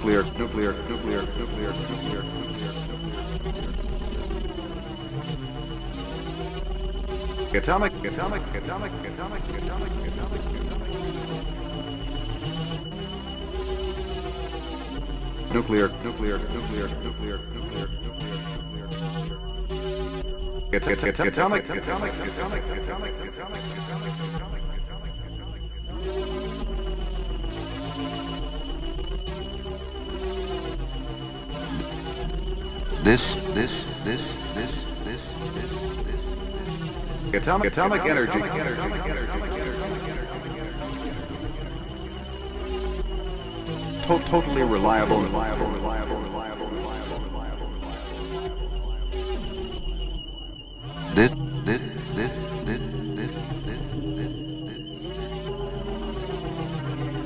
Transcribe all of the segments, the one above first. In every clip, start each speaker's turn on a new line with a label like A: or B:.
A: nuclear, nuclear, nuclear, nuclear, nuclear, nuclear. Atomic, atomic, atomic, atomic, atomic, atomic, atomic. Nuclear, nuclear, nuclear, nuclear, nuclear, nuclear, nuclear. Atomic, atomic, atomic, atomic, atomic.
B: This, this, this, this, this, this, this, this.
A: Atomic, atomic energy. To- totally reliable, reliable, reliable, reliable, reliable, reliable, reliable.
B: This, this, this, this, this, this, this,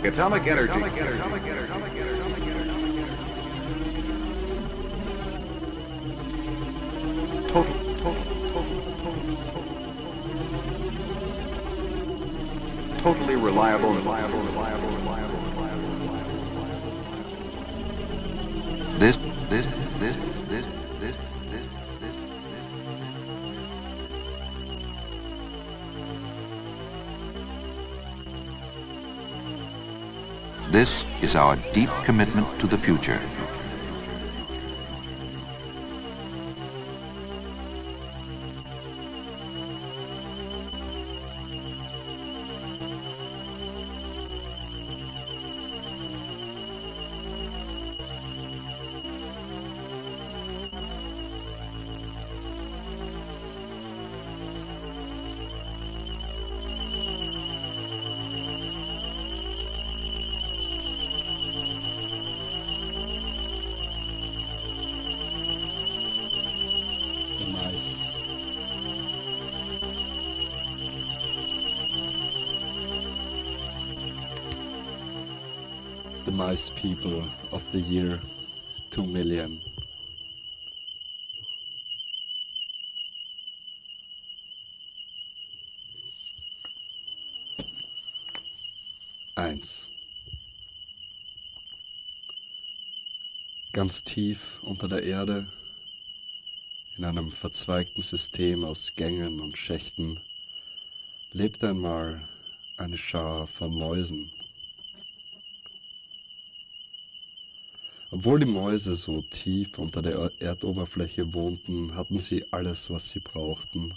B: this.
A: Atomic energy. Total, reliable, reliable, reliable, reliable, reliable, reliable,
B: this, this, this, this, this, this, this. This is our deep commitment to the future.
C: Mice people of the year 2 million. Eins. Ganz tief unter der Erde in einem verzweigten System aus Gängen und Schächten lebte einmal eine Schar von Mäusen. Obwohl die Mäuse so tief unter der Erdoberfläche wohnten, hatten sie alles, was sie brauchten.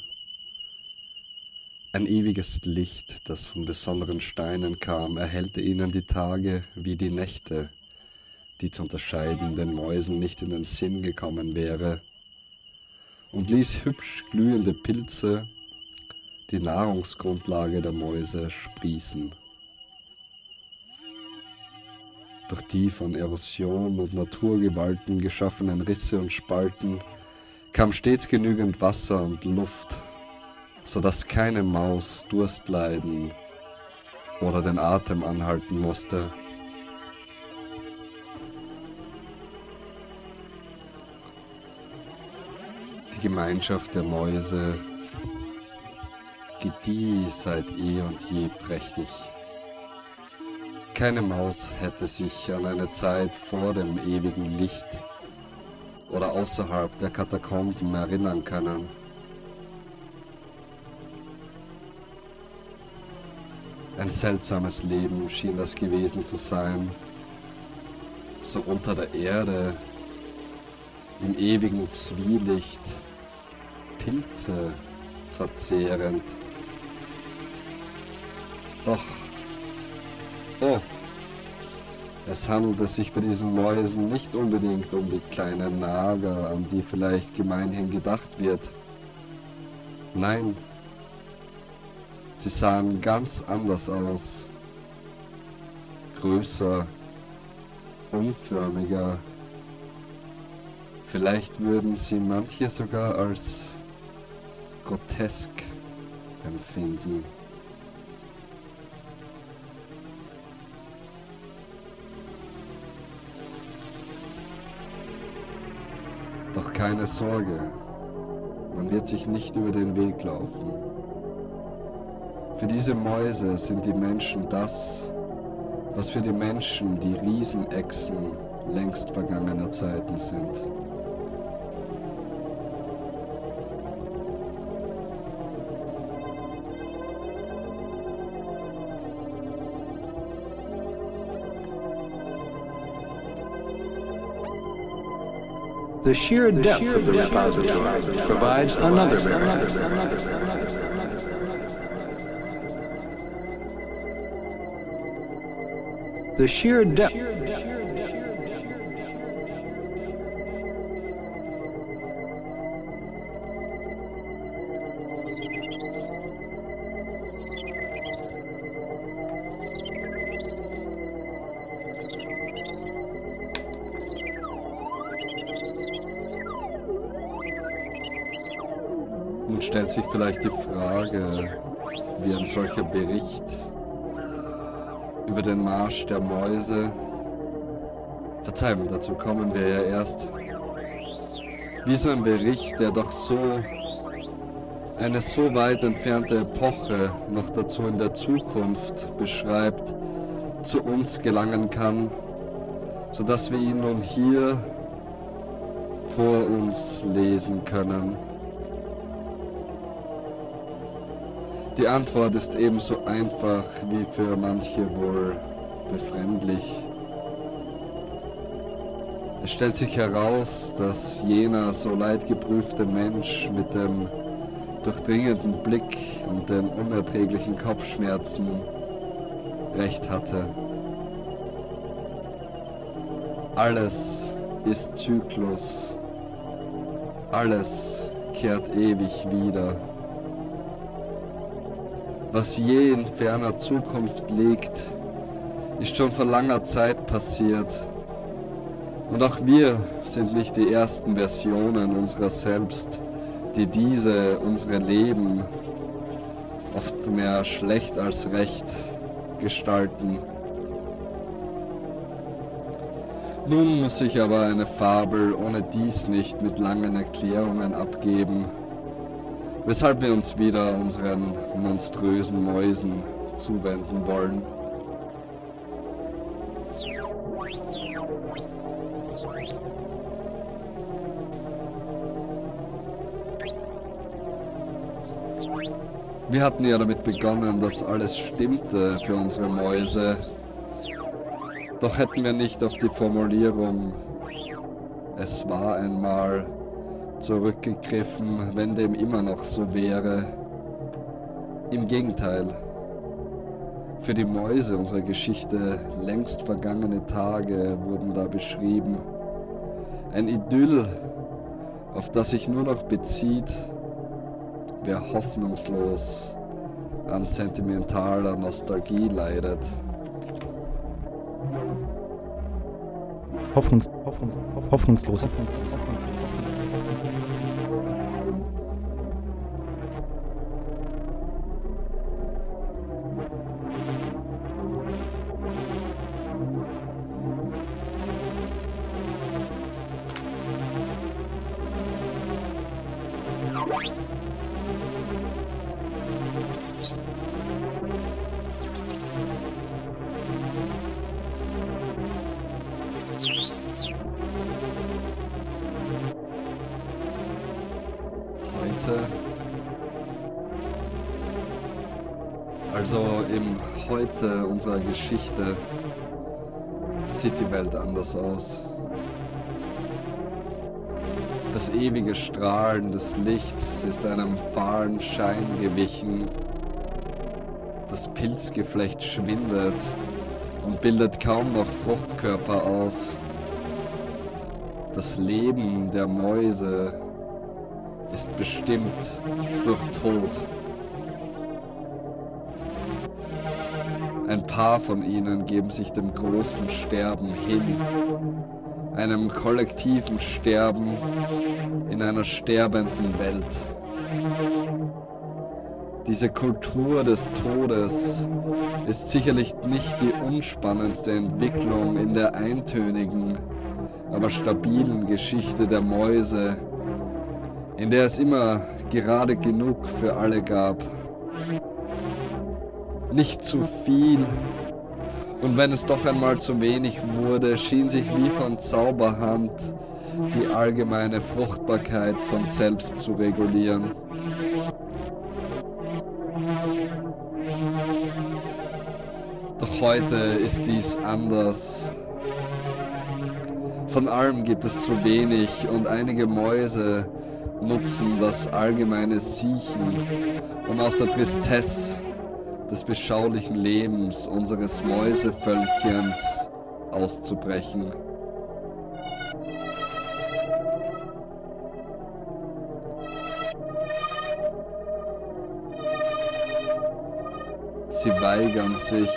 C: Ein ewiges Licht, das von besonderen Steinen kam, erhellte ihnen die Tage wie die Nächte, die zu unterscheiden den Mäusen nicht in den Sinn gekommen wäre, und ließ hübsch glühende Pilze, die Nahrungsgrundlage der Mäuse, sprießen. Durch die von Erosion und Naturgewalten geschaffenen Risse und Spalten kam stets genügend Wasser und Luft, so dass keine Maus Durst leiden oder den Atem anhalten musste. Die Gemeinschaft der Mäuse gedieh seit eh und je prächtig. Keine Maus hätte sich an eine Zeit vor dem ewigen Licht oder außerhalb der Katakomben erinnern können. Ein seltsames Leben schien das gewesen zu sein, so unter der Erde, im ewigen Zwielicht, Pilze verzehrend. Doch, oh, es handelte sich bei diesen Mäusen nicht unbedingt um die kleinen Nager, an die vielleicht gemeinhin gedacht wird. Nein, sie sahen ganz anders aus. Größer, unförmiger. Vielleicht würden sie manche sogar als grotesk empfinden. Keine Sorge, man wird sich nicht über den Weg laufen. Für diese Mäuse sind die Menschen das, was für die Menschen die Riesenechsen längst vergangener Zeiten sind.
D: The sheer depth of the repository provides another barrier. The sheer depth
C: sich vielleicht die Frage, wie ein solcher Bericht über den Marsch der Mäuse, Verzeihung, dazu kommen wir ja erst, wie so ein Bericht, der doch so eine so weit entfernte Epoche, noch dazu in der Zukunft beschreibt, zu uns gelangen kann, sodass wir ihn nun hier vor uns lesen können. Die Antwort ist ebenso einfach wie für manche wohl befremdlich. Es stellt sich heraus, dass jener so leidgeprüfte Mensch mit dem durchdringenden Blick und den unerträglichen Kopfschmerzen recht hatte. Alles ist Zyklus. Alles kehrt ewig wieder. Was je in ferner Zukunft liegt, ist schon vor langer Zeit passiert. Und auch wir sind nicht die ersten Versionen unserer selbst, die diese, unsere Leben, oft mehr schlecht als recht gestalten. Nun muss ich aber eine Fabel ohne dies nicht mit langen Erklärungen abgeben weshalb wir uns wieder unseren monströsen Mäusen zuwenden wollen. Wir hatten ja damit begonnen, dass alles stimmte für unsere Mäuse. Doch hätten wir nicht auf die Formulierung es war einmal zurückgegriffen, wenn dem immer noch so wäre. Im Gegenteil. Für die Mäuse unserer Geschichte längst vergangene Tage wurden da beschrieben. Ein Idyll, auf das sich nur noch bezieht, wer hoffnungslos an sentimentaler Nostalgie leidet.
E: Hoffnungs, Hoffnungs, hoffnungslos. hoffnungslos.
C: Heute, unserer Geschichte, sieht die Welt anders aus. Das ewige Strahlen des Lichts ist einem fahlen Schein gewichen. Das Pilzgeflecht schwindet und bildet kaum noch Fruchtkörper aus. Das Leben der Mäuse ist bestimmt durch Tod. Ein paar von ihnen geben sich dem großen Sterben hin, einem kollektiven Sterben in einer sterbenden Welt. Diese Kultur des Todes ist sicherlich nicht die unspannendste Entwicklung in der eintönigen, aber stabilen Geschichte der Mäuse, in der es immer gerade genug für alle gab. Nicht zu viel Und wenn es doch einmal zu wenig wurde, schien sich wie von Zauberhand die allgemeine Fruchtbarkeit von selbst zu regulieren. Doch heute ist dies anders. Von allem gibt es zu wenig und einige Mäuse nutzen das allgemeine Siechen, um aus der Tristesse des beschaulichen Lebens unseres Mäusevölkchens auszubrechen. Sie weigern sich,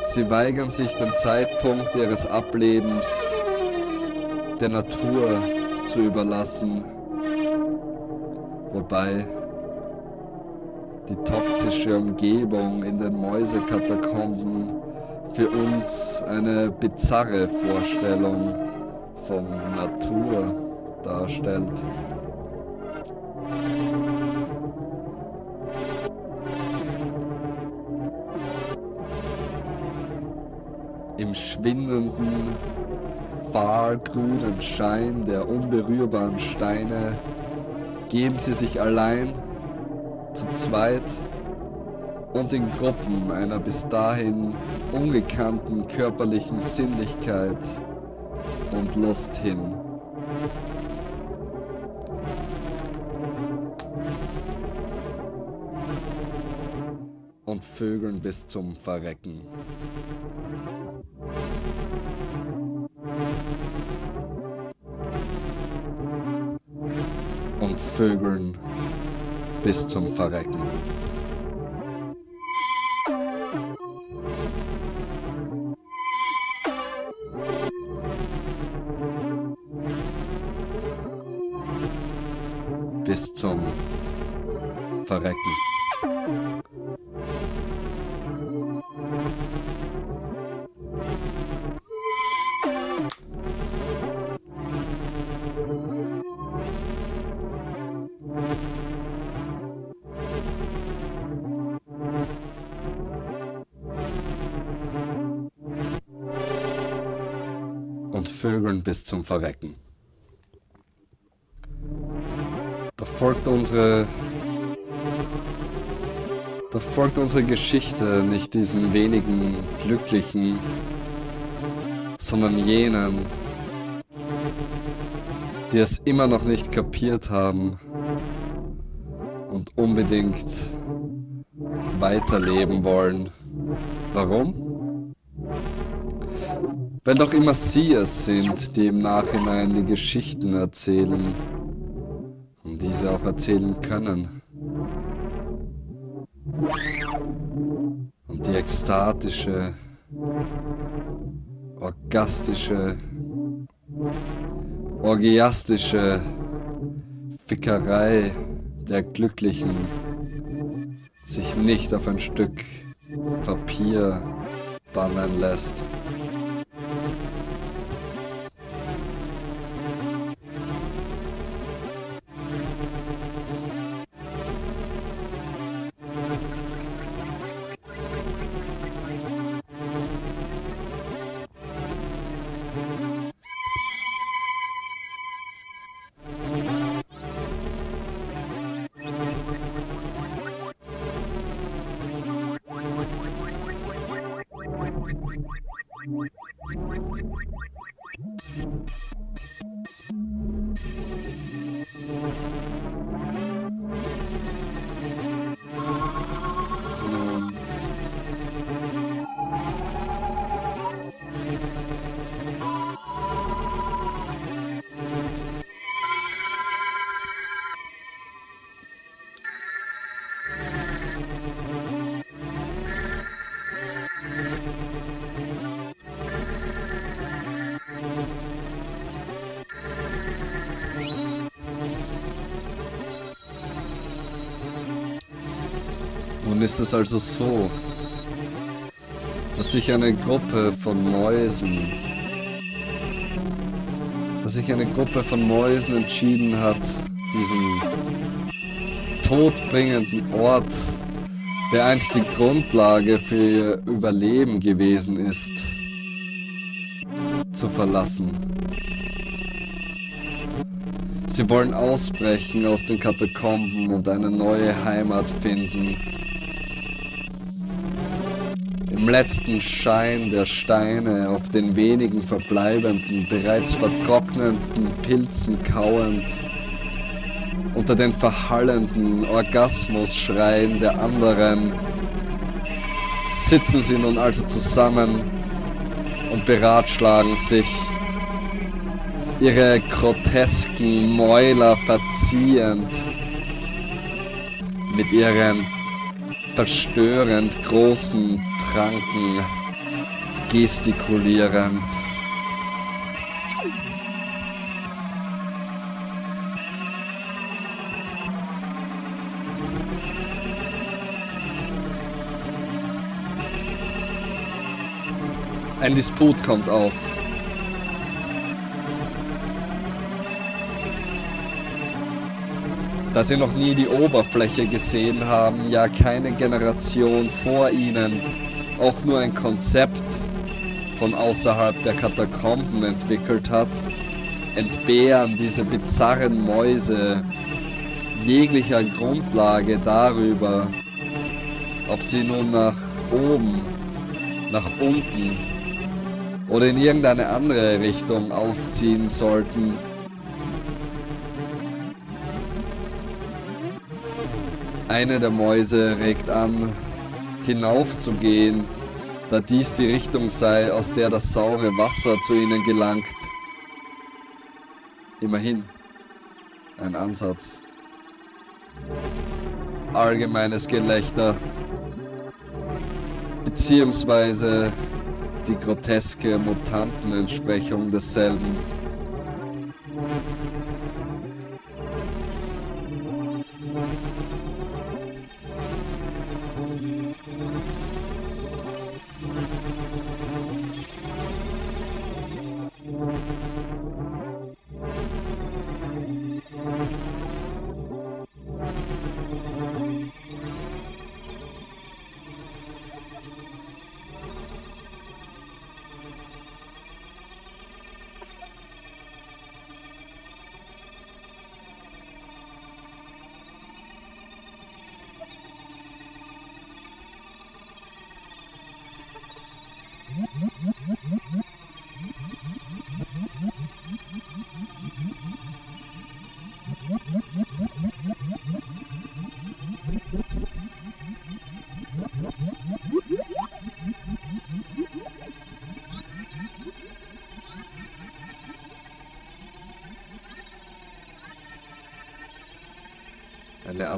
C: sie weigern sich den Zeitpunkt ihres Ablebens der Natur zu überlassen, wobei die toxische Umgebung in den Mäusekatakomben für uns eine bizarre Vorstellung von Natur darstellt. Im schwindenden, fahlgrünen Schein der unberührbaren Steine geben sie sich allein zu zweit und in Gruppen einer bis dahin ungekannten körperlichen Sinnlichkeit und Lust hin. Und Vögeln bis zum Verrecken. Und Vögeln bis zum Verrecken. Bis zum Verrecken. Da folgt unsere. Da folgt unsere Geschichte nicht diesen wenigen Glücklichen, sondern jenen, die es immer noch nicht kapiert haben und unbedingt weiterleben wollen. Warum? Weil doch immer sie es sind, die im Nachhinein die Geschichten erzählen und diese auch erzählen können. Und die ekstatische, orgastische, orgiastische Fickerei der Glücklichen sich nicht auf ein Stück Papier bannen lässt. Ist es also so, dass sich eine Gruppe von Mäusen, dass sich eine Gruppe von Mäusen entschieden hat, diesen todbringenden Ort der einst die Grundlage für ihr Überleben gewesen ist, zu verlassen. Sie wollen ausbrechen aus den Katakomben und eine neue Heimat finden. Letzten Schein der Steine auf den wenigen verbleibenden, bereits vertrockneten Pilzen kauend, unter den verhallenden Orgasmusschreien der anderen, sitzen sie nun also zusammen und beratschlagen sich, ihre grotesken Mäuler verziehend, mit ihren verstörend großen Pranken gestikulierend. Ein Disput kommt auf. Da sie noch nie die Oberfläche gesehen haben, ja keine Generation vor ihnen. Auch nur ein Konzept von außerhalb der Katakomben entwickelt hat, entbehren diese bizarren Mäuse jeglicher Grundlage darüber, ob sie nun nach oben, nach unten oder in irgendeine andere Richtung ausziehen sollten. Eine der Mäuse regt an, hinaufzugehen, da dies die Richtung sei, aus der das saure Wasser zu ihnen gelangt. Immerhin ein Ansatz. Allgemeines Gelächter, beziehungsweise die groteske Mutantenentsprechung desselben.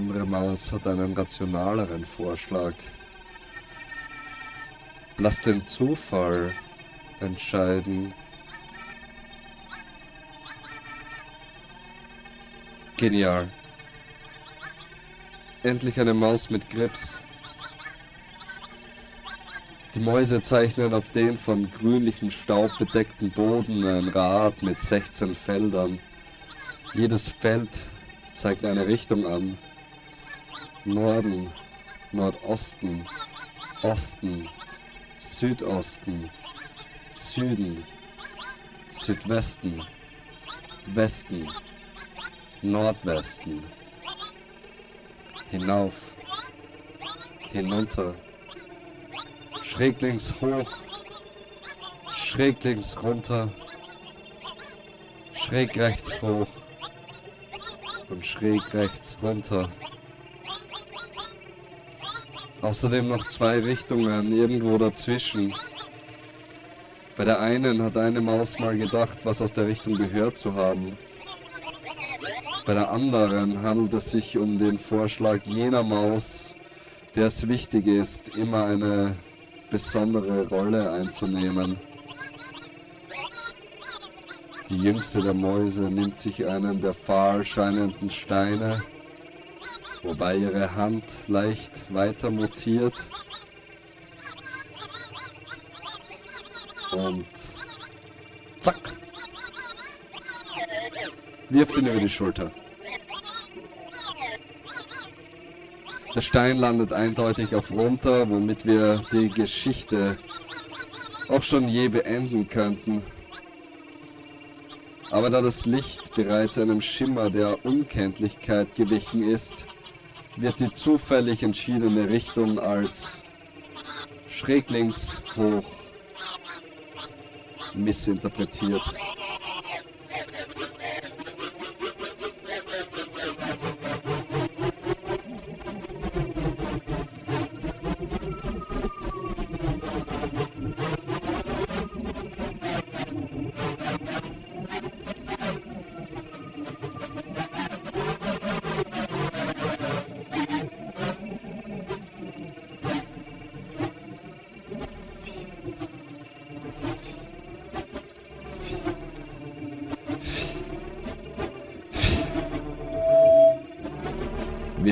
C: Andere Maus hat einen rationaleren Vorschlag. Lass den Zufall entscheiden. Genial. Endlich eine Maus mit Grips. Die Mäuse zeichnen auf den von grünlichem Staub bedeckten Boden ein Rad mit 16 Feldern. Jedes Feld zeigt eine Richtung an. Norden, Nordosten, Osten, Südosten, Süden, Südwesten, Westen, Nordwesten, hinauf, hinunter, schräglings hoch, schräglings runter, schräg rechts hoch und schräg rechts runter. Außerdem noch zwei Richtungen irgendwo dazwischen. Bei der einen hat eine Maus mal gedacht, was aus der Richtung gehört zu haben. Bei der anderen handelt es sich um den Vorschlag jener Maus, der es wichtig ist, immer eine besondere Rolle einzunehmen. Die jüngste der Mäuse nimmt sich einen der fahl scheinenden Steine, wobei ihre Hand leicht weiter mutiert und zack, wirft ihn über die Schulter. Der Stein landet eindeutig auf runter, womit wir die Geschichte auch schon je beenden könnten. Aber da das Licht bereits einem Schimmer der Unkenntlichkeit gewichen ist, wird die zufällig entschiedene Richtung als schräglings hoch missinterpretiert.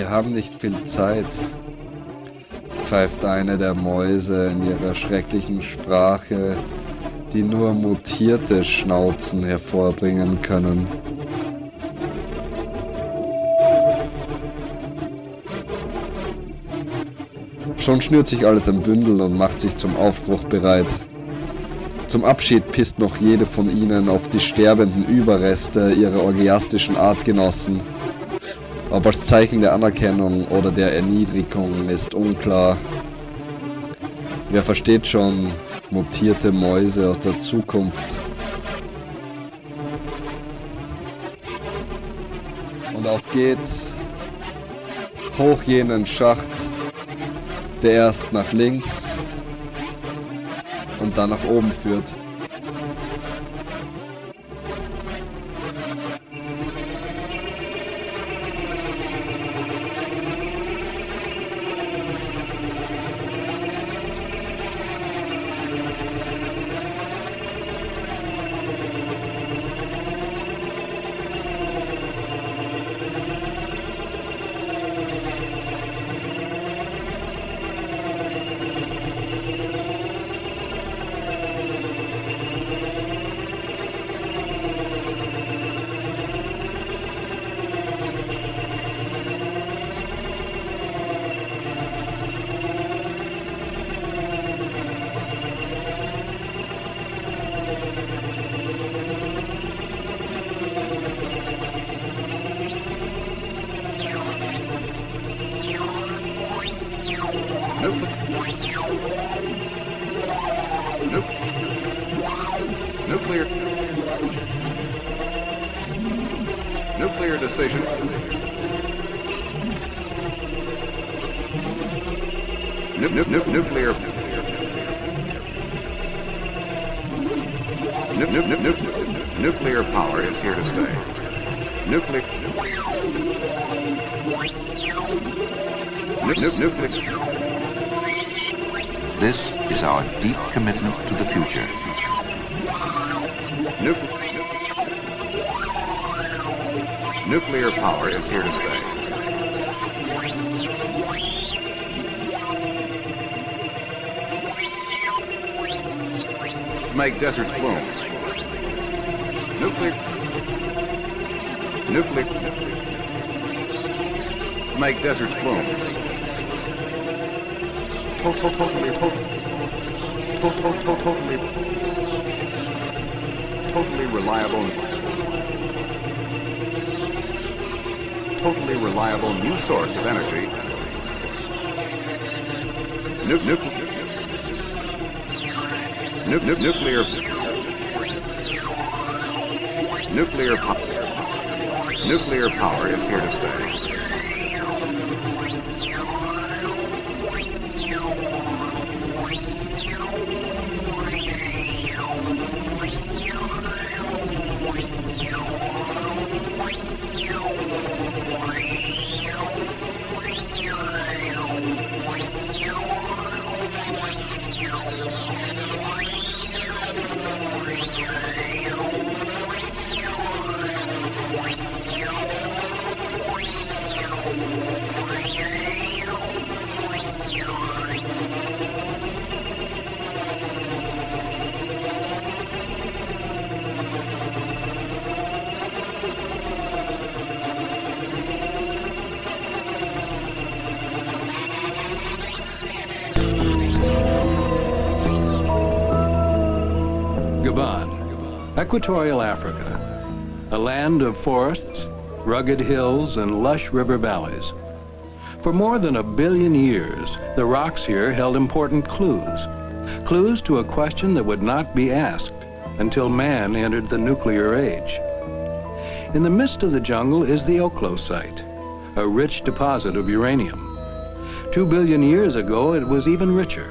C: Wir haben nicht viel Zeit, pfeift eine der Mäuse in ihrer schrecklichen Sprache, die nur mutierte Schnauzen hervorbringen können. Schon schnürt sich alles im Bündel und macht sich zum Aufbruch bereit. Zum Abschied pisst noch jede von ihnen auf die sterbenden Überreste ihrer orgiastischen Artgenossen. Ob als Zeichen der Anerkennung oder der Erniedrigung ist unklar. Wer versteht schon mutierte Mäuse aus der Zukunft? Und auf geht's. Hoch jenen Schacht, der erst nach links und dann nach oben führt.
A: Totally, totally, to- to- to- totally, totally reliable, totally reliable new source of energy. Nu- nu- nu- nu- nuclear, nuclear, po- nuclear power is here to stay.
D: Equatorial Africa, a land of forests, rugged hills, and lush river valleys. For more than a billion years, the rocks here held important clues. Clues to a question that would not be asked until man entered the nuclear age. In the midst of the jungle is the Oklo site, a rich deposit of uranium. Two billion years ago, it was even richer,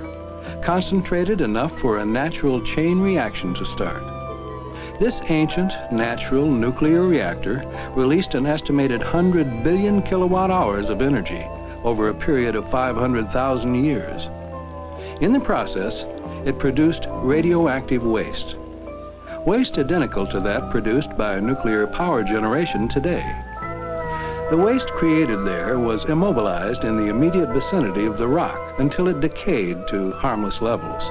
D: concentrated enough for a natural chain reaction to start. This ancient, natural nuclear reactor released an estimated 100 billion kilowatt hours of energy over a period of 500,000 years. In the process, it produced radioactive waste. Waste identical to that produced by nuclear power generation today. The waste created there was immobilized in the immediate vicinity of the rock until it decayed to harmless levels.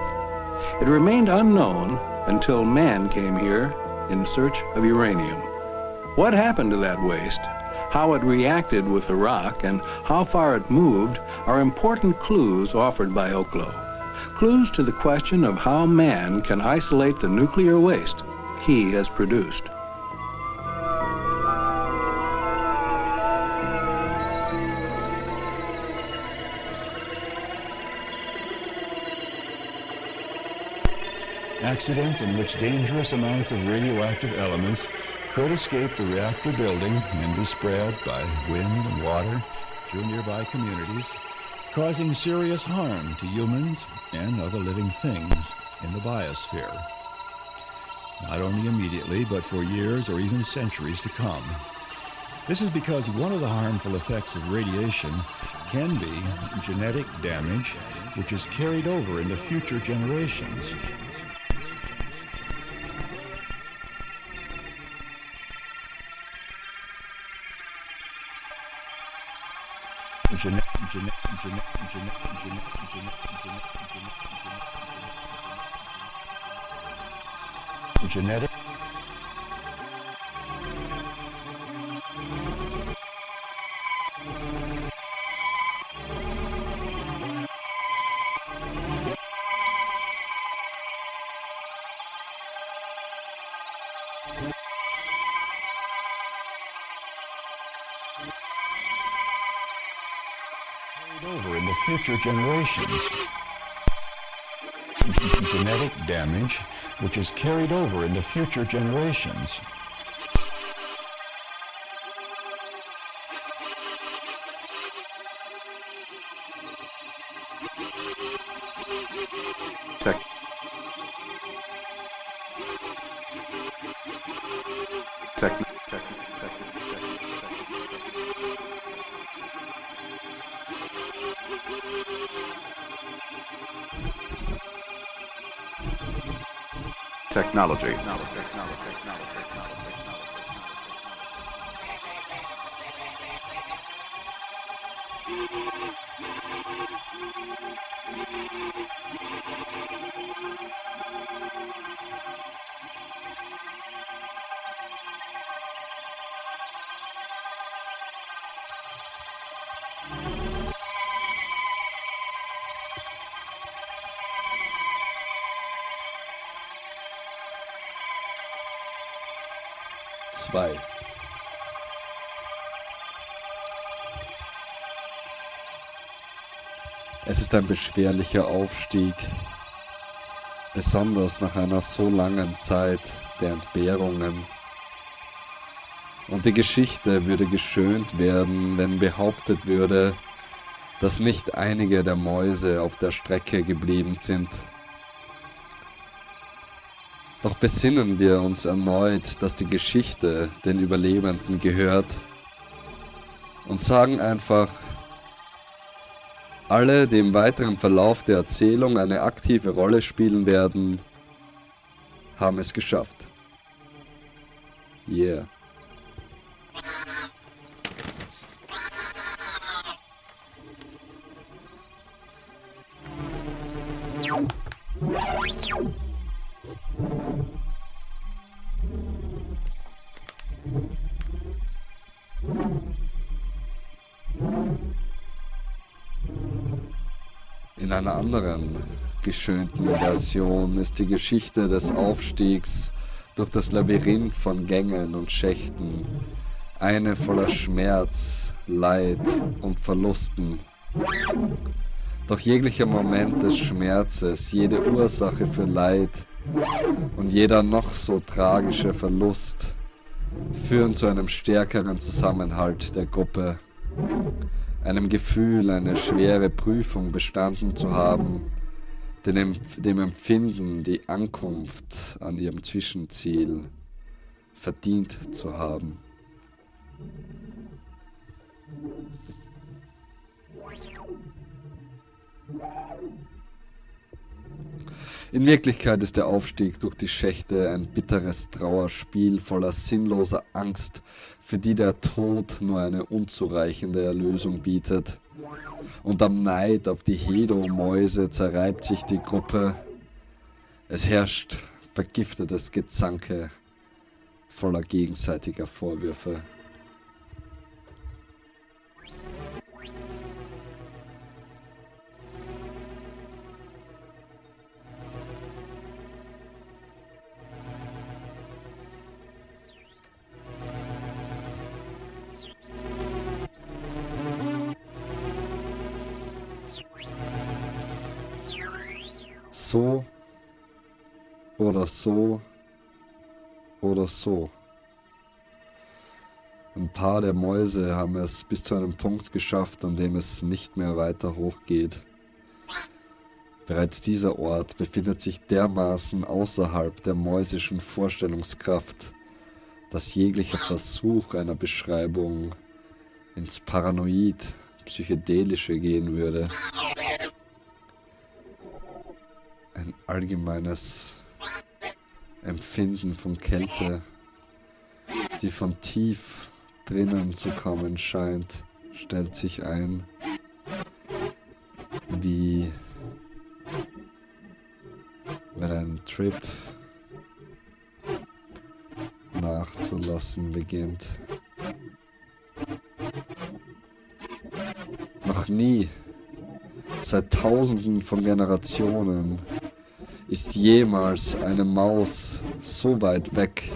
D: It remained unknown until man came here in search of uranium. What happened to that waste, how it reacted with the rock, and how far it moved are important clues offered by Oklo. Clues to the question of how man can isolate the nuclear waste he has produced.
F: Accidents in which dangerous amounts of radioactive elements could escape the reactor building and be spread by wind and water through nearby communities, causing serious harm to humans and other living things in the biosphere. Not only immediately, but for years or even centuries to come. This is because one of the harmful effects of radiation can be genetic damage, which is carried over into future generations. Genetic future generations. Genetic damage, which is carried over into future generations.
A: Technology.
C: Zwei. Es ist ein beschwerlicher Aufstieg, besonders nach einer so langen Zeit der Entbehrungen. Und die Geschichte würde geschönt werden, wenn behauptet würde, dass nicht einige der Mäuse auf der Strecke geblieben sind. Doch besinnen wir uns erneut, dass die Geschichte den Überlebenden gehört und sagen einfach, alle, die im weiteren Verlauf der Erzählung eine aktive Rolle spielen werden, haben es geschafft. Yeah. Einer anderen aufgeschönten Version ist die Geschichte des Aufstiegs durch das Labyrinth von Gängen und Schächten, eine voller Schmerz, Leid und Verlusten. Doch jeglicher Moment des Schmerzes, jede Ursache für Leid und jeder noch so tragische Verlust führen zu einem stärkeren Zusammenhalt der Gruppe, einem Gefühl, eine schwere Prüfung bestanden zu haben, dem, Empfinden, die Ankunft an ihrem Zwischenziel verdient zu haben. In Wirklichkeit ist der Aufstieg durch die Schächte ein bitteres Trauerspiel voller sinnloser Angst, für die der Tod nur eine unzureichende Erlösung bietet. Und am Neid auf die Hedo-Mäuse zerreibt sich die Gruppe. Es herrscht vergiftetes Gezanke voller gegenseitiger Vorwürfe. So oder so oder so. Ein paar der Mäuse haben es bis zu einem Punkt geschafft, an dem es nicht mehr weiter hochgeht. Bereits dieser Ort befindet sich dermaßen außerhalb der mäusischen Vorstellungskraft, dass jeglicher Versuch einer Beschreibung ins Paranoid, Psychedelische gehen würde allgemeines Empfinden von Kälte, die von tief drinnen zu kommen scheint, stellt sich ein, wie wenn ein Trip nachzulassen beginnt. Noch nie, seit tausenden von Generationen, ist jemals eine Maus so weit weg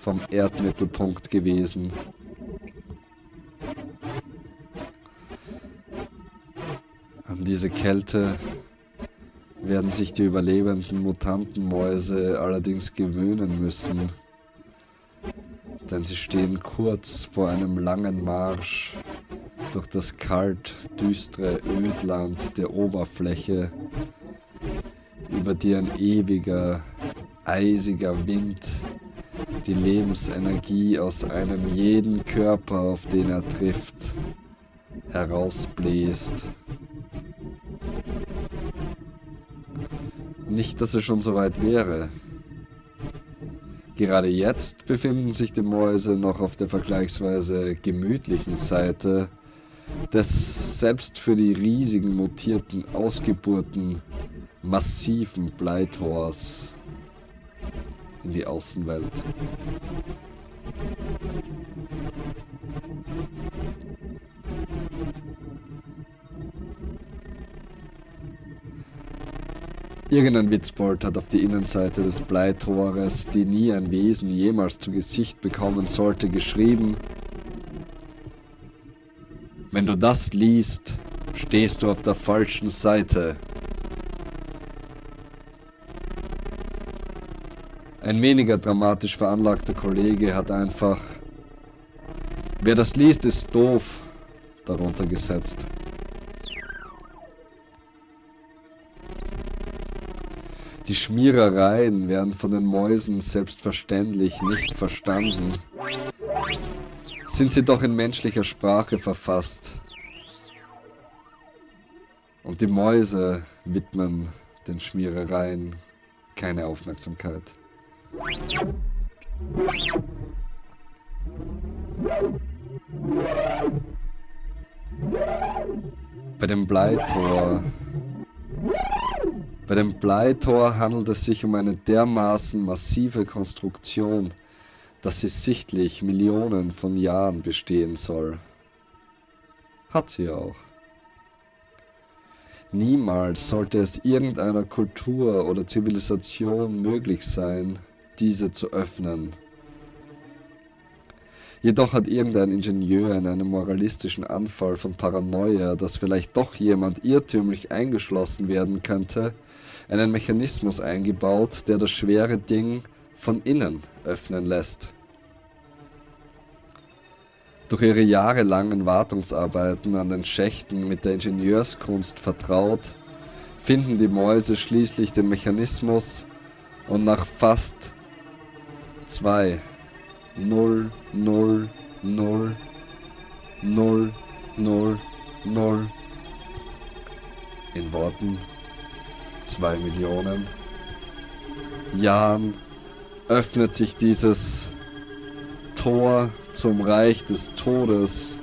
C: vom Erdmittelpunkt gewesen? An diese Kälte werden sich die überlebenden Mutantenmäuse allerdings gewöhnen müssen, denn sie stehen kurz vor einem langen Marsch durch das kalt düstere Ödland der Oberfläche über die ein ewiger, eisiger Wind die Lebensenergie aus einem jeden Körper, auf den er trifft, herausbläst. Nicht, dass es schon so weit wäre. Gerade jetzt befinden sich die Mäuse noch auf der vergleichsweise gemütlichen Seite des selbst für die riesigen mutierten Ausgeburten massiven Bleitors in die Außenwelt. Irgendein Witzbold hat auf die Innenseite des Bleitores, die nie ein Wesen jemals zu Gesicht bekommen sollte, geschrieben, wenn du das liest, stehst du auf der falschen Seite. Ein weniger dramatisch veranlagter Kollege hat einfach, wer das liest, ist doof, darunter gesetzt. Die Schmierereien werden von den Mäusen selbstverständlich nicht verstanden. Sind sie doch in menschlicher Sprache verfasst. Und die Mäuse widmen den Schmierereien keine Aufmerksamkeit. Bei dem Bleitor. Bei dem Bleitor handelt es sich um eine dermaßen massive Konstruktion, dass sie sichtlich Millionen von Jahren bestehen soll. Hat sie auch. Niemals sollte es irgendeiner Kultur oder Zivilisation möglich sein, diese zu öffnen. Jedoch hat irgendein Ingenieur in einem moralistischen Anfall von Paranoia, dass vielleicht doch jemand irrtümlich eingeschlossen werden könnte, einen Mechanismus eingebaut, der das schwere Ding von innen öffnen lässt. Durch ihre jahrelangen Wartungsarbeiten an den Schächten mit der Ingenieurskunst vertraut, finden die Mäuse schließlich den Mechanismus und nach fast zwei 0, 0, 0, 0, 0, 0 in Worten 2 Millionen. Jahren öffnet sich dieses Tor zum Reich des Todes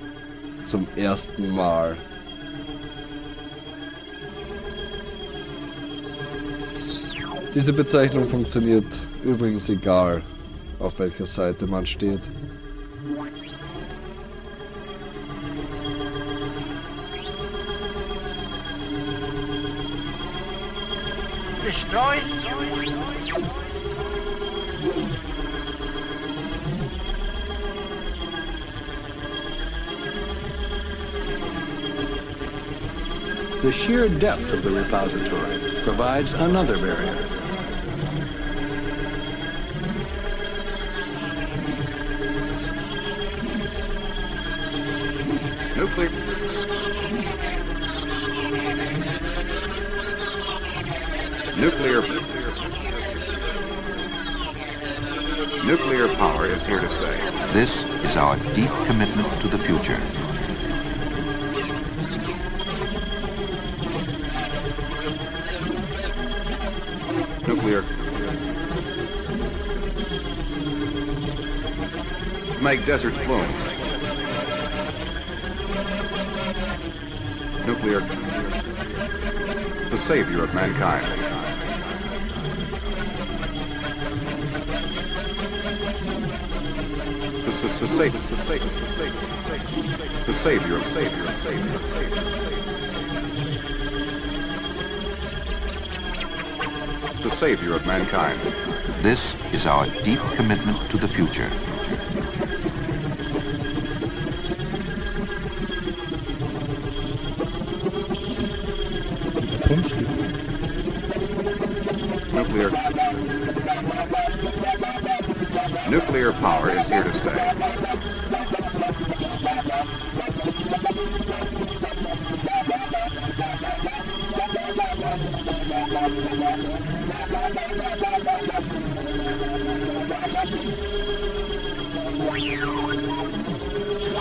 C: zum ersten Mal. Diese Bezeichnung funktioniert übrigens egal, auf welcher Seite man steht.
D: The sheer depth of the repository provides another barrier.
A: Nuclear. Nuclear power is here to stay.
B: This is our deep commitment to the future.
A: Nuclear. Make deserts bloom. Nuclear. The savior of mankind. The, the, the, sa- the, sa- the, sa- the savior of savior savior of savior. The savior of mankind.
B: This is our deep commitment to the future.
A: Nuclear. Nuclear power is here to stay.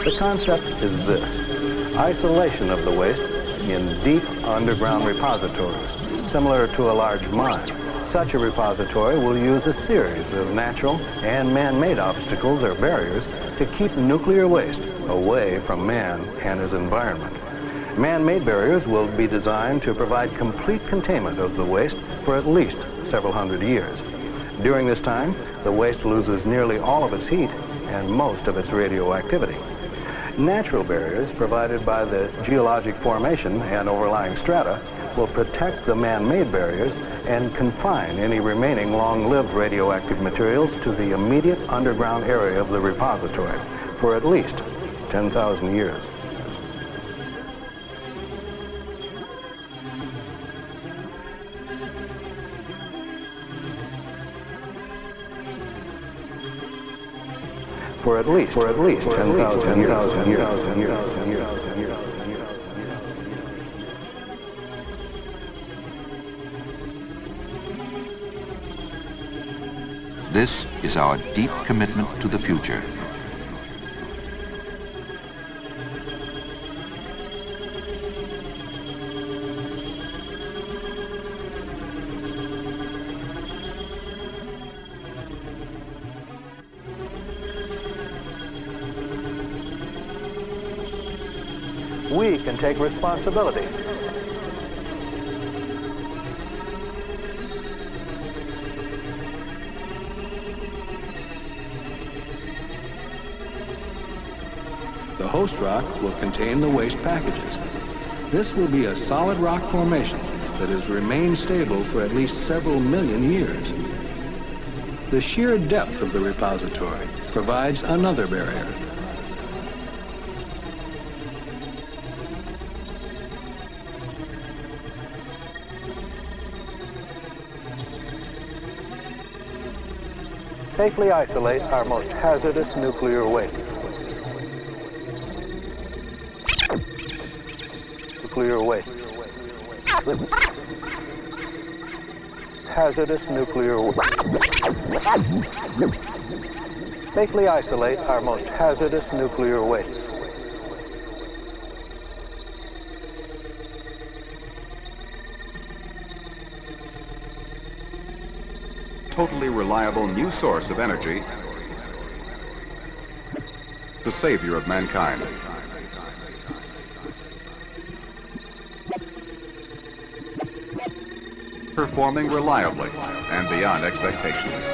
D: The concept is this isolation of the waste in deep underground repositories, similar to a large mine. Such a repository will use a series of natural and man made obstacles or barriers to keep nuclear waste away from man and his environment. Man made barriers will be designed to provide complete containment of the waste for at least several hundred years. During this time, the waste loses nearly all of its heat and most of its radioactivity. Natural barriers provided by the geologic formation and overlying strata will protect the man-made barriers and confine any remaining long-lived radioactive materials to the immediate underground area of the repository for at least 10,000 years. For at least, for at least 10,000 years, years, years, years, years.
B: This is our deep commitment to the future.
D: We can take responsibility. Host rock will contain the waste packages. this will be a solid rock formation that has remained stable for at least several million years. The sheer depth of the repository provides another barrier. Safely isolate our most hazardous nuclear waste. Nuclear waste. Hazardous nuclear waste. Safely isolate our most hazardous nuclear waste.
A: Totally reliable new source of energy. The savior of mankind. Performing reliably and beyond expectations.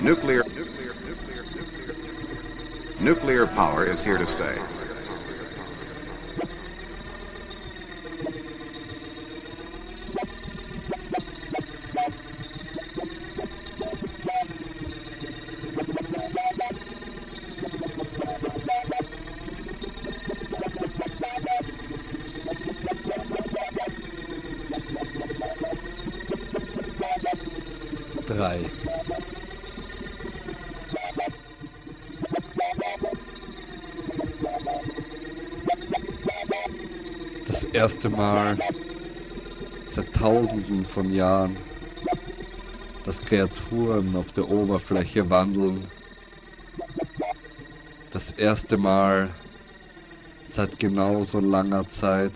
A: Nuclear, nuclear, nuclear, nuclear, power is here to stay.
C: Erste Mal seit Tausenden von Jahren, dass Kreaturen auf der Oberfläche wandeln. Das erste Mal seit genauso langer Zeit,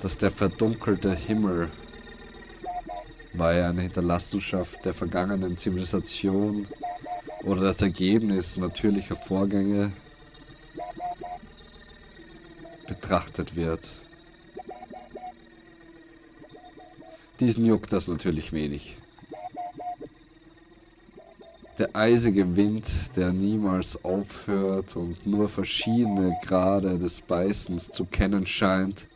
C: dass der verdunkelte Himmel war er eine Hinterlassenschaft der vergangenen Zivilisation oder das Ergebnis natürlicher Vorgänge betrachtet wird. Diesen juckt das natürlich wenig. Der eisige Wind, der niemals aufhört und nur verschiedene Grade des Beißens zu kennen scheint,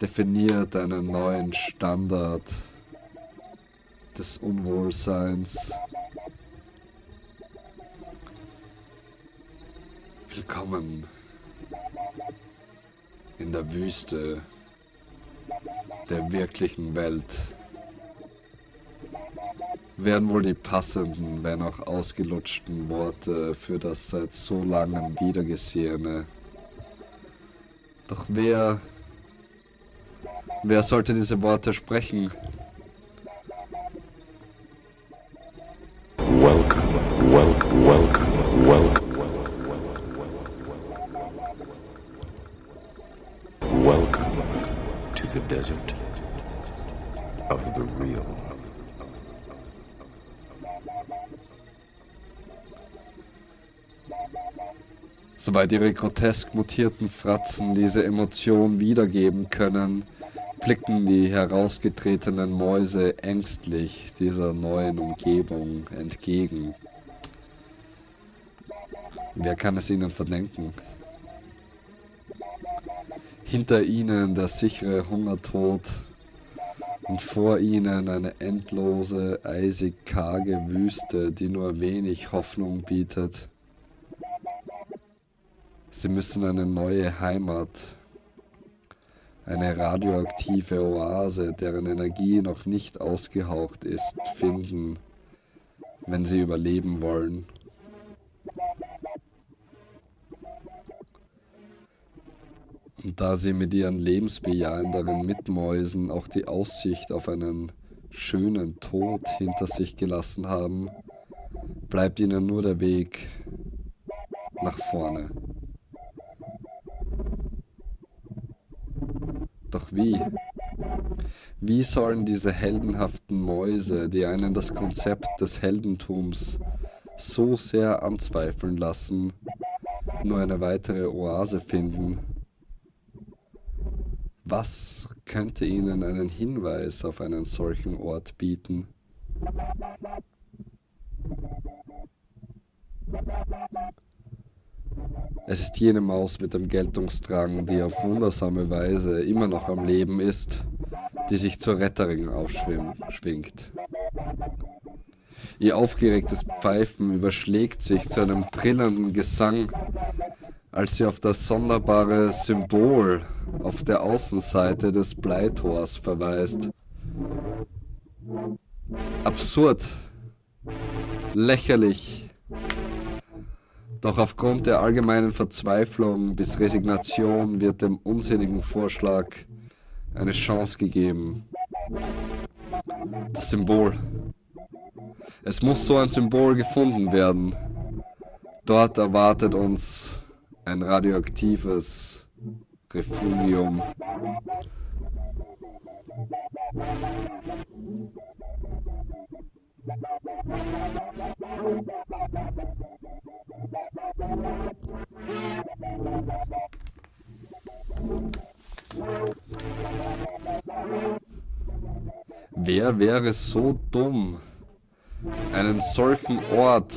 C: definiert einen neuen Standard des Unwohlseins. Wüste der wirklichen Welt. Wären wohl die passenden, wenn auch ausgelutschten Worte für das seit so langem Wiedergesehene. Doch wer, wer sollte diese Worte sprechen? Soweit ihre grotesk mutierten Fratzen diese Emotion wiedergeben können, blicken die herausgetretenen Mäuse ängstlich dieser neuen Umgebung entgegen. Wer kann es ihnen verdenken? Hinter ihnen der sichere Hungertod und vor ihnen eine endlose, eisig karge Wüste, die nur wenig Hoffnung bietet. Sie müssen eine neue Heimat, eine radioaktive Oase, deren Energie noch nicht ausgehaucht ist, finden, wenn sie überleben wollen. Und da sie mit ihren lebensbejahenderen Mitmäusen auch die Aussicht auf einen schönen Tod hinter sich gelassen haben, bleibt ihnen nur der Weg nach vorne. Doch wie? Wie sollen diese heldenhaften Mäuse, die einen das Konzept des Heldentums so sehr anzweifeln lassen, nur eine weitere Oase finden? Was könnte ihnen einen Hinweis auf einen solchen Ort bieten? Es ist jene Maus mit dem Geltungsdrang, die auf wundersame Weise immer noch am Leben ist, die sich zur Retterin aufschwingt. Ihr aufgeregtes Pfeifen überschlägt sich zu einem trillernden Gesang, als sie auf das sonderbare Symbol auf der Außenseite des Bleitors verweist. Absurd, lächerlich, doch aufgrund der allgemeinen Verzweiflung bis Resignation wird dem unsinnigen Vorschlag eine Chance gegeben. Das Symbol. Es muss so ein Symbol gefunden werden. Dort erwartet uns ein radioaktives Refugium. Wer wäre so dumm, einen solchen Ort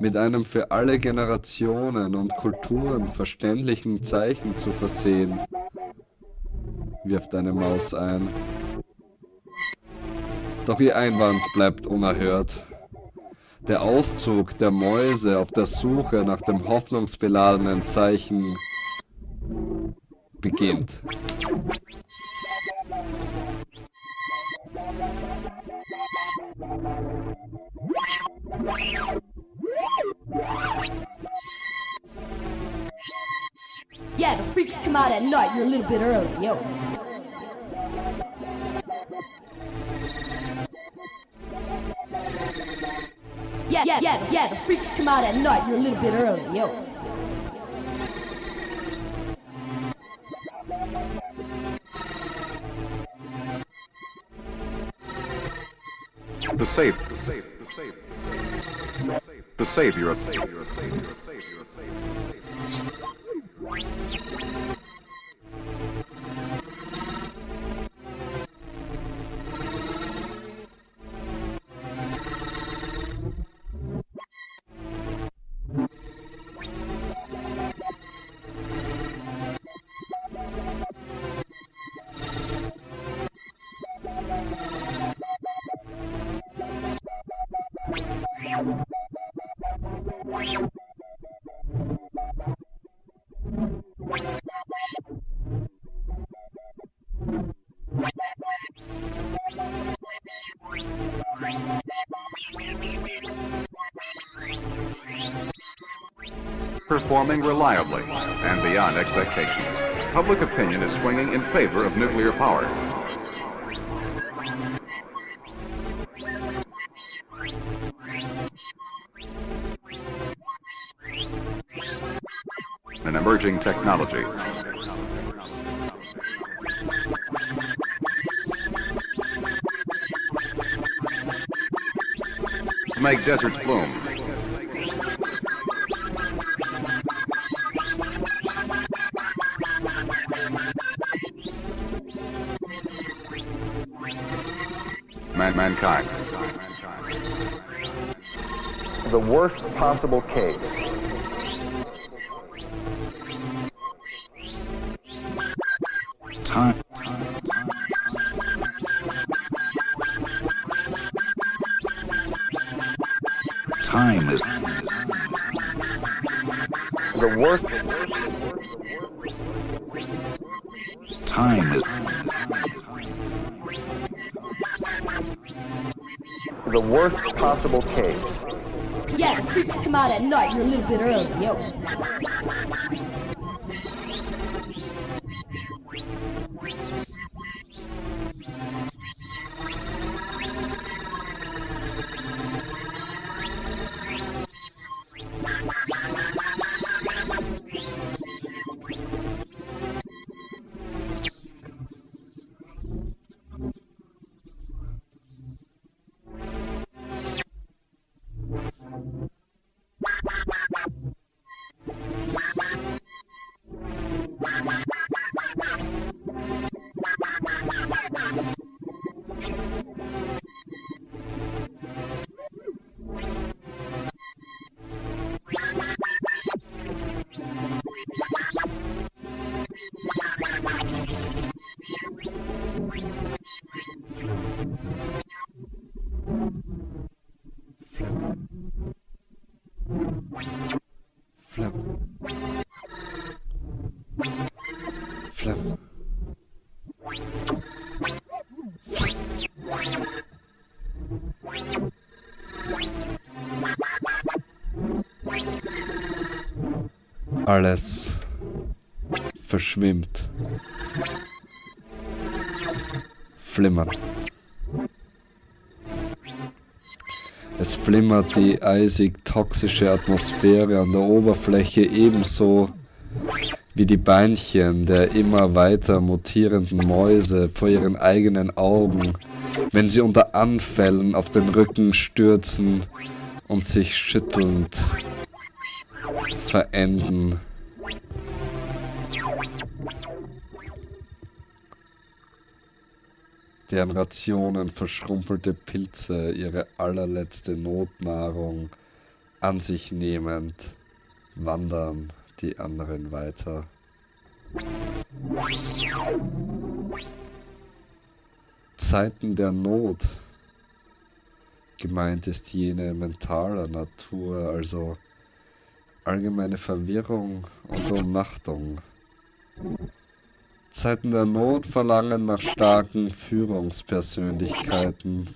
C: mit einem für alle Generationen und Kulturen verständlichen Zeichen zu versehen? wirft eine Maus ein. Doch ihr Einwand bleibt unerhört. Der Auszug der Mäuse auf der Suche nach dem hoffnungsbeladenen Zeichen beginnt.
G: Yeah, the freaks come out at night. You're a little bit early, yo. Yeah, yeah, yeah, the freaks come out at night. You're a little bit early, yo.
A: The safe, the safe, the safe, the savior. Of savior savior Performing reliably and beyond expectations, public opinion is swinging in favor of nuclear power. An emerging technology. To make deserts bloom. Man- mankind.
H: the worst possible case. Possible case.
G: Yeah, the freaks come out at night. You're a little bit early, yo.
C: Alles verschwimmt. Flimmern. Es flimmert die eisig toxische Atmosphäre an der Oberfläche ebenso wie die Beinchen der immer weiter mutierenden Mäuse vor ihren eigenen Augen, wenn sie unter Anfällen auf den Rücken stürzen und sich schüttelnd verenden. Deren Rationen verschrumpelte Pilze ihre allerletzte Notnahrung an sich nehmend, wandern die anderen weiter. Zeiten der Not. Gemeint ist jene mentaler Natur, also allgemeine Verwirrung und Umnachtung. Zeiten der Not verlangen nach starken Führungspersönlichkeiten.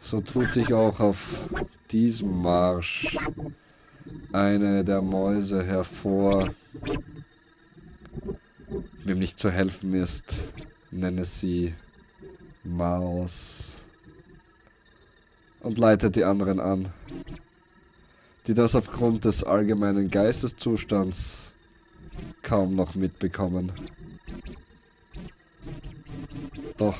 C: So tut sich auch auf diesem Marsch eine der Mäuse hervor. Wem nicht zu helfen ist, nenne sie Maus und leitet die anderen an, die das aufgrund des allgemeinen Geisteszustands kaum noch mitbekommen. Doch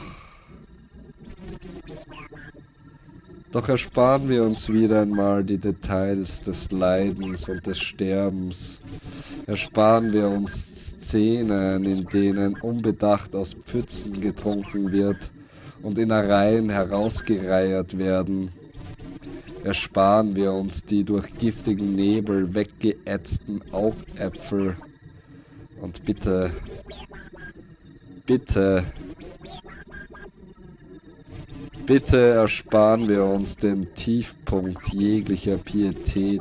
C: Doch ersparen wir uns wieder einmal die Details des Leidens und des Sterbens. Ersparen wir uns Szenen, in denen unbedacht aus Pfützen getrunken wird und Innereien herausgereiert werden. Ersparen wir uns die durch giftigen Nebel weggeätzten Augäpfel. Und bitte, bitte, Bitte ersparen wir uns den Tiefpunkt jeglicher Pietät.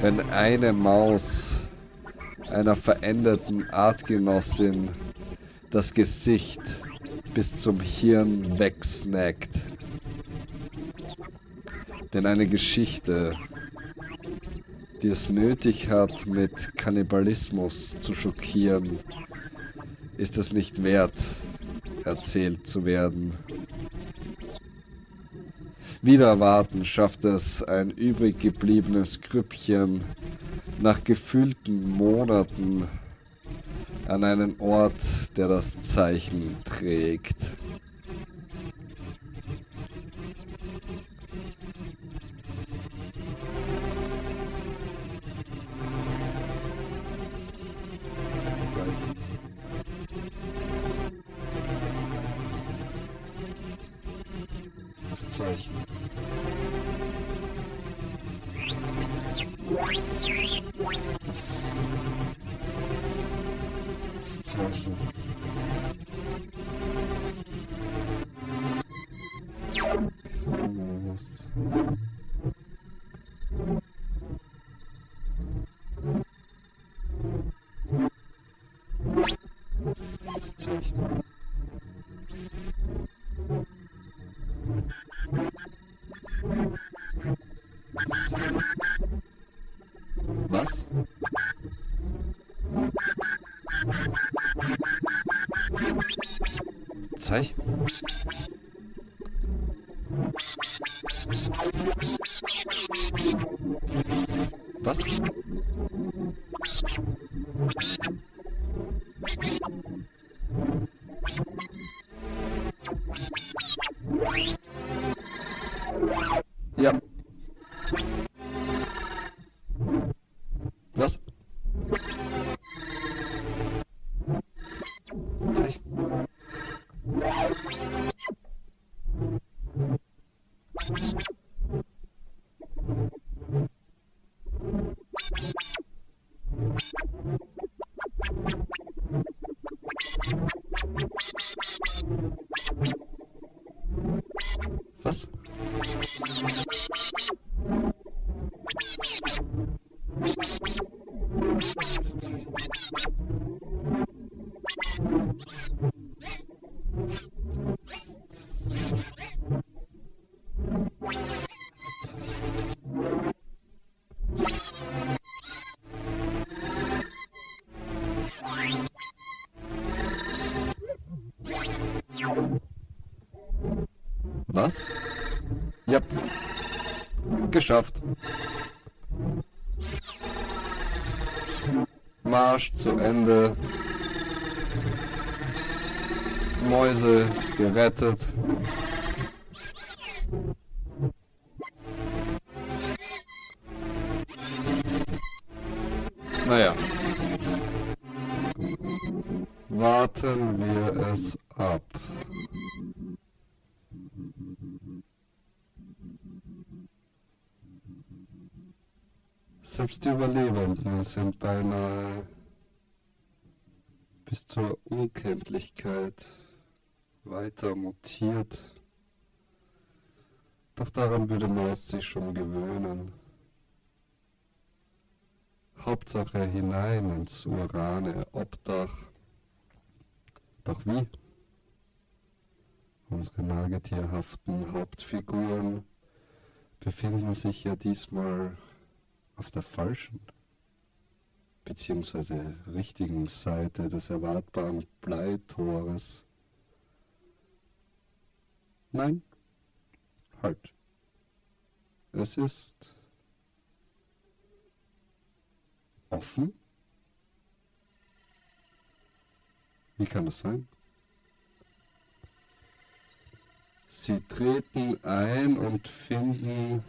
C: Wenn eine Maus einer veränderten Artgenossin das Gesicht bis zum Hirn wegsnackt. Denn eine Geschichte, die es nötig hat, mit Kannibalismus zu schockieren, ist es nicht wert, erzählt zu werden. Wieder erwarten schafft es ein übrig gebliebenes Grüppchen nach gefühlten Monaten an einen Ort, der das Zeichen trägt. Das Zeichen. Das, das Zeichen. Almost. Zeich. Geschafft. Marsch zu Ende. Mäuse gerettet. Naja. Warten wir es ab. Selbst die Überlebenden sind beinahe bis zur Unkenntlichkeit weiter mutiert. Doch daran würde Maus sich schon gewöhnen. Hauptsache hinein ins urane Obdach. Doch wie? Unsere nagetierhaften Hauptfiguren befinden sich ja diesmal auf der falschen beziehungsweise richtigen Seite des erwartbaren Bleitores. Nein, halt. Es ist offen? Wie kann das sein? Sie treten ein und finden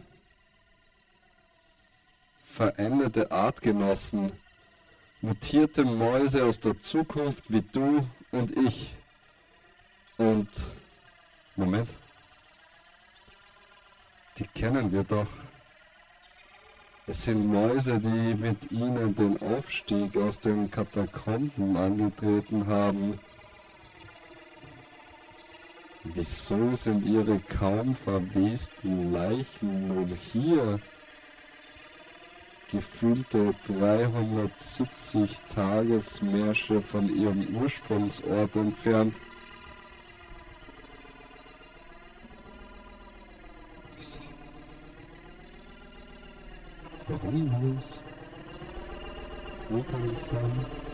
C: veränderte Artgenossen, mutierte Mäuse aus der Zukunft wie du und ich. Und Moment. Die kennen wir doch. Es sind Mäuse, die mit ihnen den Aufstieg aus den Katakomben angetreten haben. Wieso sind ihre kaum verwesten Leichen nun hier? Gefühlte 370 Tagesmärsche von ihrem Ursprungsort entfernt. Warum los? Wo kann es sein?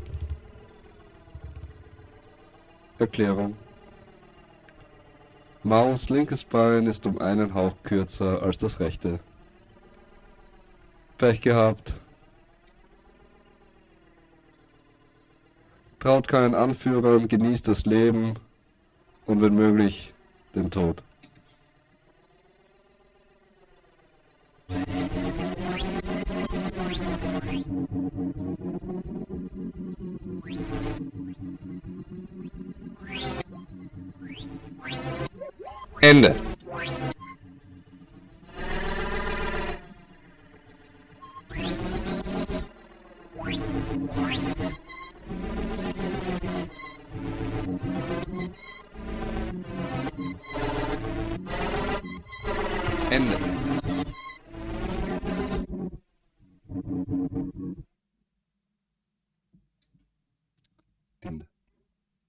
C: Erklärung. Maus linkes Bein ist um einen Hauch kürzer als das rechte. Pech gehabt. Traut keinen Anführern, genießt das Leben und wenn möglich den Tod.